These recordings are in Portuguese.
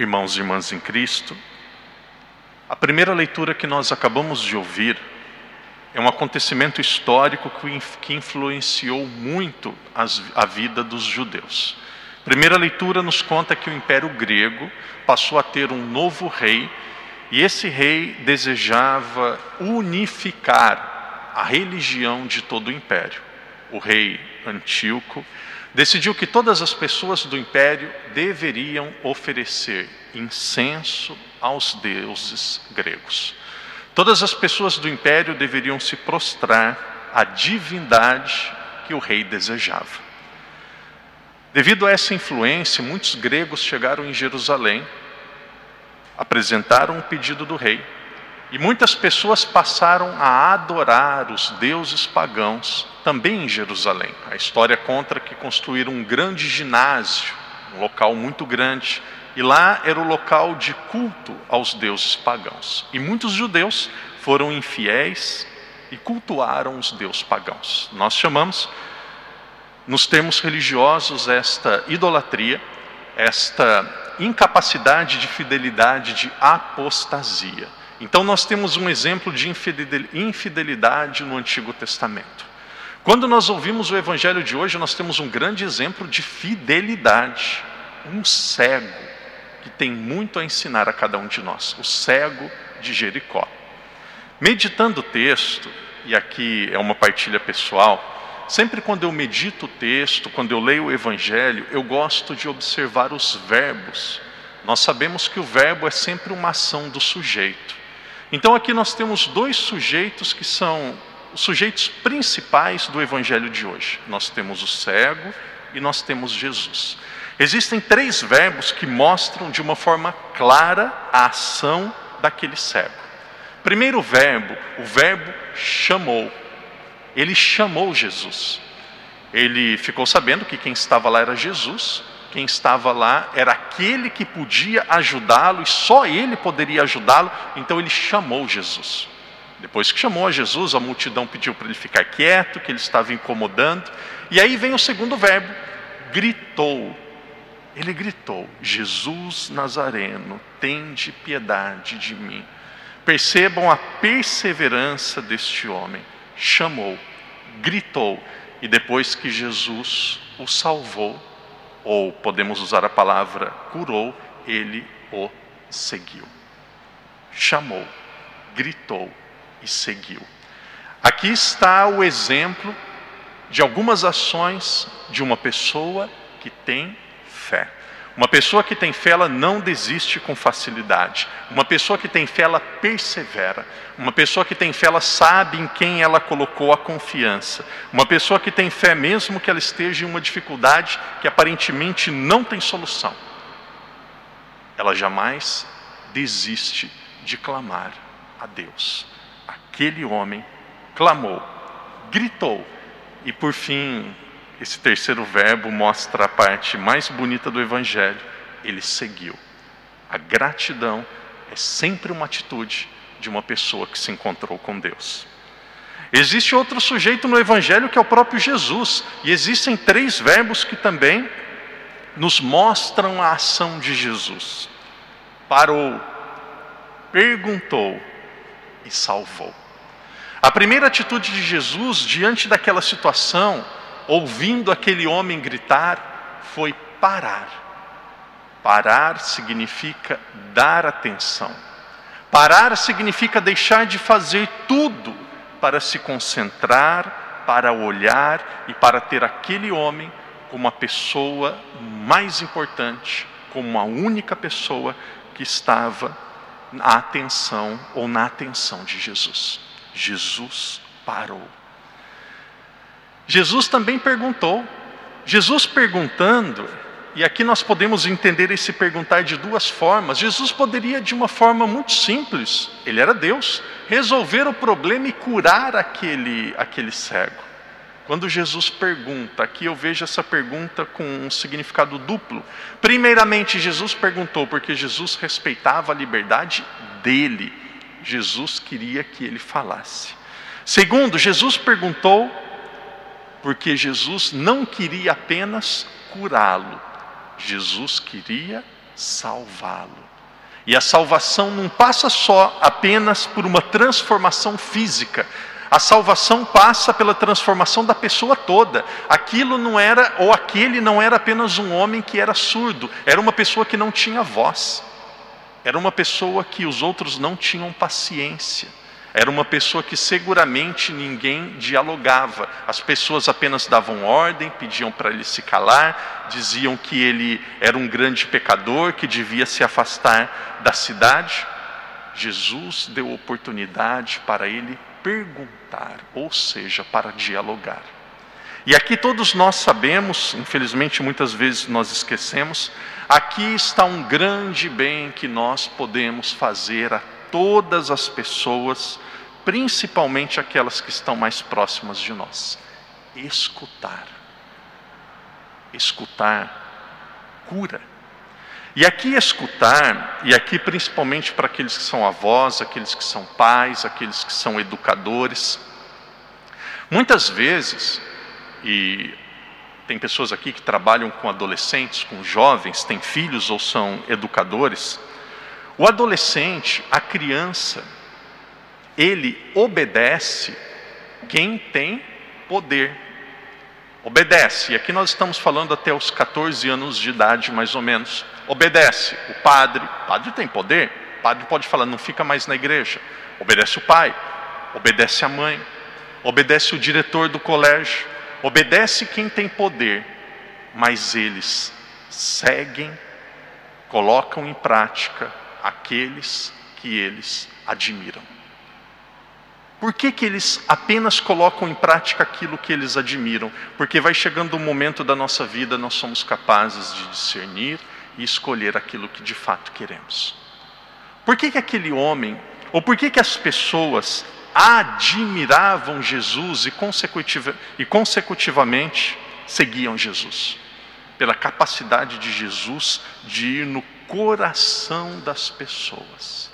irmãos e irmãs em Cristo, a primeira leitura que nós acabamos de ouvir é um acontecimento histórico que influenciou muito a vida dos judeus. A primeira leitura nos conta que o Império Grego passou a ter um novo rei, e esse rei desejava unificar a religião de todo o império. O rei Antíoco decidiu que todas as pessoas do império deveriam oferecer incenso aos deuses gregos. Todas as pessoas do império deveriam se prostrar à divindade que o rei desejava. Devido a essa influência, muitos gregos chegaram em Jerusalém, apresentaram um pedido do rei, e muitas pessoas passaram a adorar os deuses pagãos também em Jerusalém. A história conta que construíram um grande ginásio, um local muito grande, e lá era o local de culto aos deuses pagãos. E muitos judeus foram infiéis e cultuaram os deuses pagãos. Nós chamamos, nos termos religiosos, esta idolatria, esta incapacidade de fidelidade, de apostasia. Então, nós temos um exemplo de infidelidade no Antigo Testamento. Quando nós ouvimos o Evangelho de hoje, nós temos um grande exemplo de fidelidade. Um cego que tem muito a ensinar a cada um de nós, o cego de Jericó. Meditando o texto, e aqui é uma partilha pessoal, sempre quando eu medito o texto, quando eu leio o Evangelho, eu gosto de observar os verbos. Nós sabemos que o verbo é sempre uma ação do sujeito. Então aqui nós temos dois sujeitos que são os sujeitos principais do evangelho de hoje. Nós temos o cego e nós temos Jesus. Existem três verbos que mostram de uma forma clara a ação daquele cego. Primeiro verbo, o verbo chamou. Ele chamou Jesus. Ele ficou sabendo que quem estava lá era Jesus, quem estava lá era aquele que podia ajudá-lo e só ele poderia ajudá-lo, então ele chamou Jesus. Depois que chamou a Jesus, a multidão pediu para ele ficar quieto, que ele estava incomodando. E aí vem o segundo verbo: gritou. Ele gritou: Jesus Nazareno, tende piedade de mim. Percebam a perseverança deste homem. Chamou, gritou, e depois que Jesus o salvou, ou podemos usar a palavra curou, ele o seguiu. Chamou, gritou, e seguiu. Aqui está o exemplo de algumas ações de uma pessoa que tem fé. Uma pessoa que tem fé, ela não desiste com facilidade. Uma pessoa que tem fé, ela persevera. Uma pessoa que tem fé, ela sabe em quem ela colocou a confiança. Uma pessoa que tem fé, mesmo que ela esteja em uma dificuldade que aparentemente não tem solução, ela jamais desiste de clamar a Deus aquele homem clamou, gritou, e por fim, esse terceiro verbo mostra a parte mais bonita do Evangelho: ele seguiu. A gratidão é sempre uma atitude de uma pessoa que se encontrou com Deus. Existe outro sujeito no Evangelho que é o próprio Jesus, e existem três verbos que também nos mostram a ação de Jesus: parou, perguntou e salvou. A primeira atitude de Jesus diante daquela situação, ouvindo aquele homem gritar, foi parar. Parar significa dar atenção. Parar significa deixar de fazer tudo para se concentrar, para olhar e para ter aquele homem como a pessoa mais importante, como a única pessoa que estava na atenção ou na atenção de Jesus. Jesus parou. Jesus também perguntou. Jesus perguntando, e aqui nós podemos entender esse perguntar de duas formas. Jesus poderia, de uma forma muito simples, ele era Deus, resolver o problema e curar aquele, aquele cego. Quando Jesus pergunta, aqui eu vejo essa pergunta com um significado duplo. Primeiramente, Jesus perguntou porque Jesus respeitava a liberdade dele. Jesus queria que ele falasse. Segundo, Jesus perguntou porque Jesus não queria apenas curá-lo, Jesus queria salvá-lo. E a salvação não passa só apenas por uma transformação física. A salvação passa pela transformação da pessoa toda. Aquilo não era, ou aquele não era apenas um homem que era surdo, era uma pessoa que não tinha voz. Era uma pessoa que os outros não tinham paciência. Era uma pessoa que seguramente ninguém dialogava. As pessoas apenas davam ordem, pediam para ele se calar, diziam que ele era um grande pecador, que devia se afastar da cidade. Jesus deu oportunidade para ele perguntar, ou seja, para dialogar. E aqui todos nós sabemos, infelizmente muitas vezes nós esquecemos, aqui está um grande bem que nós podemos fazer a todas as pessoas, principalmente aquelas que estão mais próximas de nós. Escutar. Escutar cura. E aqui escutar, e aqui principalmente para aqueles que são avós, aqueles que são pais, aqueles que são educadores, muitas vezes, e tem pessoas aqui que trabalham com adolescentes, com jovens, têm filhos ou são educadores, o adolescente, a criança, ele obedece quem tem poder. Obedece, e aqui nós estamos falando até os 14 anos de idade, mais ou menos. Obedece o padre, o padre tem poder, o padre pode falar, não fica mais na igreja. Obedece o pai, obedece a mãe, obedece o diretor do colégio, obedece quem tem poder, mas eles seguem, colocam em prática aqueles que eles admiram. Por que, que eles apenas colocam em prática aquilo que eles admiram? Porque vai chegando um momento da nossa vida, nós somos capazes de discernir e escolher aquilo que de fato queremos. Por que, que aquele homem, ou por que, que as pessoas admiravam Jesus e, consecutiva, e consecutivamente seguiam Jesus? Pela capacidade de Jesus de ir no coração das pessoas.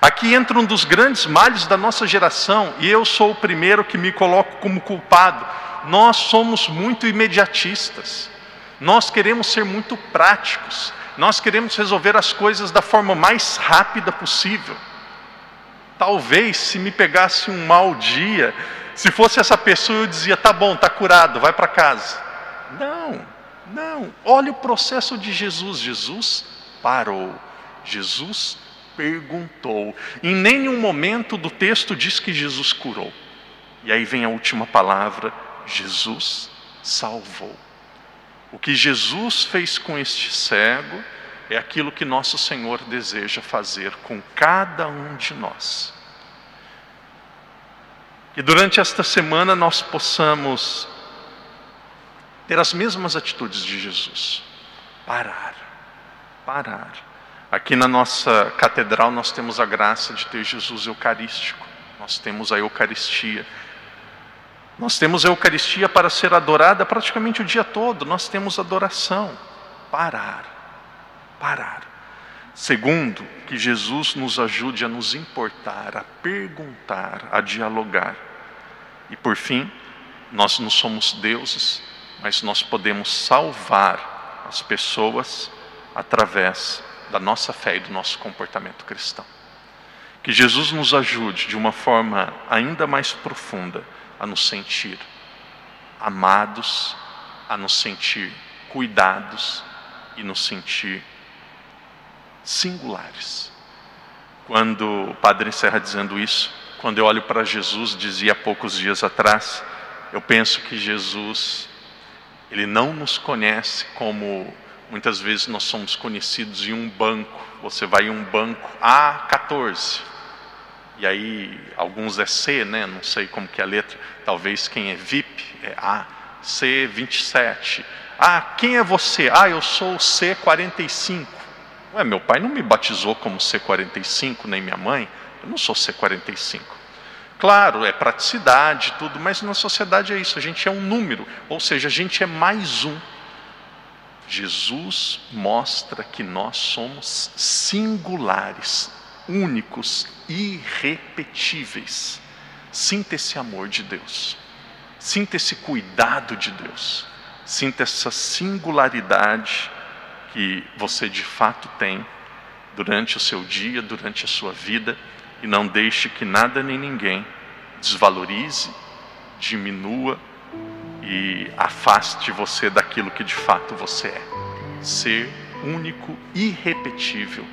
Aqui entra um dos grandes males da nossa geração, e eu sou o primeiro que me coloco como culpado. Nós somos muito imediatistas, nós queremos ser muito práticos, nós queremos resolver as coisas da forma mais rápida possível. Talvez se me pegasse um mau dia, se fosse essa pessoa, eu dizia: tá bom, tá curado, vai para casa. Não, não. Olha o processo de Jesus. Jesus parou. Jesus perguntou. Em nenhum momento do texto diz que Jesus curou. E aí vem a última palavra: Jesus salvou. O que Jesus fez com este cego é aquilo que nosso Senhor deseja fazer com cada um de nós. Que durante esta semana nós possamos ter as mesmas atitudes de Jesus. Parar parar. Aqui na nossa catedral nós temos a graça de ter Jesus Eucarístico, nós temos a Eucaristia. Nós temos a Eucaristia para ser adorada praticamente o dia todo, nós temos adoração. Parar, parar. Segundo, que Jesus nos ajude a nos importar, a perguntar, a dialogar. E por fim, nós não somos deuses, mas nós podemos salvar as pessoas através da nossa fé e do nosso comportamento cristão. Que Jesus nos ajude de uma forma ainda mais profunda a nos sentir amados, a nos sentir cuidados e nos sentir singulares. Quando o padre encerra dizendo isso, quando eu olho para Jesus, dizia há poucos dias atrás, eu penso que Jesus, ele não nos conhece como Muitas vezes nós somos conhecidos em um banco. Você vai em um banco A14. E aí, alguns é C, né? Não sei como que é a letra. Talvez quem é VIP é A. C27. Ah, quem é você? Ah, eu sou C45. Ué, meu pai não me batizou como C45, nem minha mãe. Eu não sou C45. Claro, é praticidade, tudo, mas na sociedade é isso, a gente é um número, ou seja, a gente é mais um. Jesus mostra que nós somos singulares, únicos, irrepetíveis. Sinta esse amor de Deus, sinta esse cuidado de Deus, sinta essa singularidade que você de fato tem durante o seu dia, durante a sua vida, e não deixe que nada nem ninguém desvalorize, diminua e afaste você daquilo que de fato você é. Ser único, irrepetível,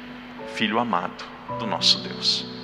filho amado do nosso Deus.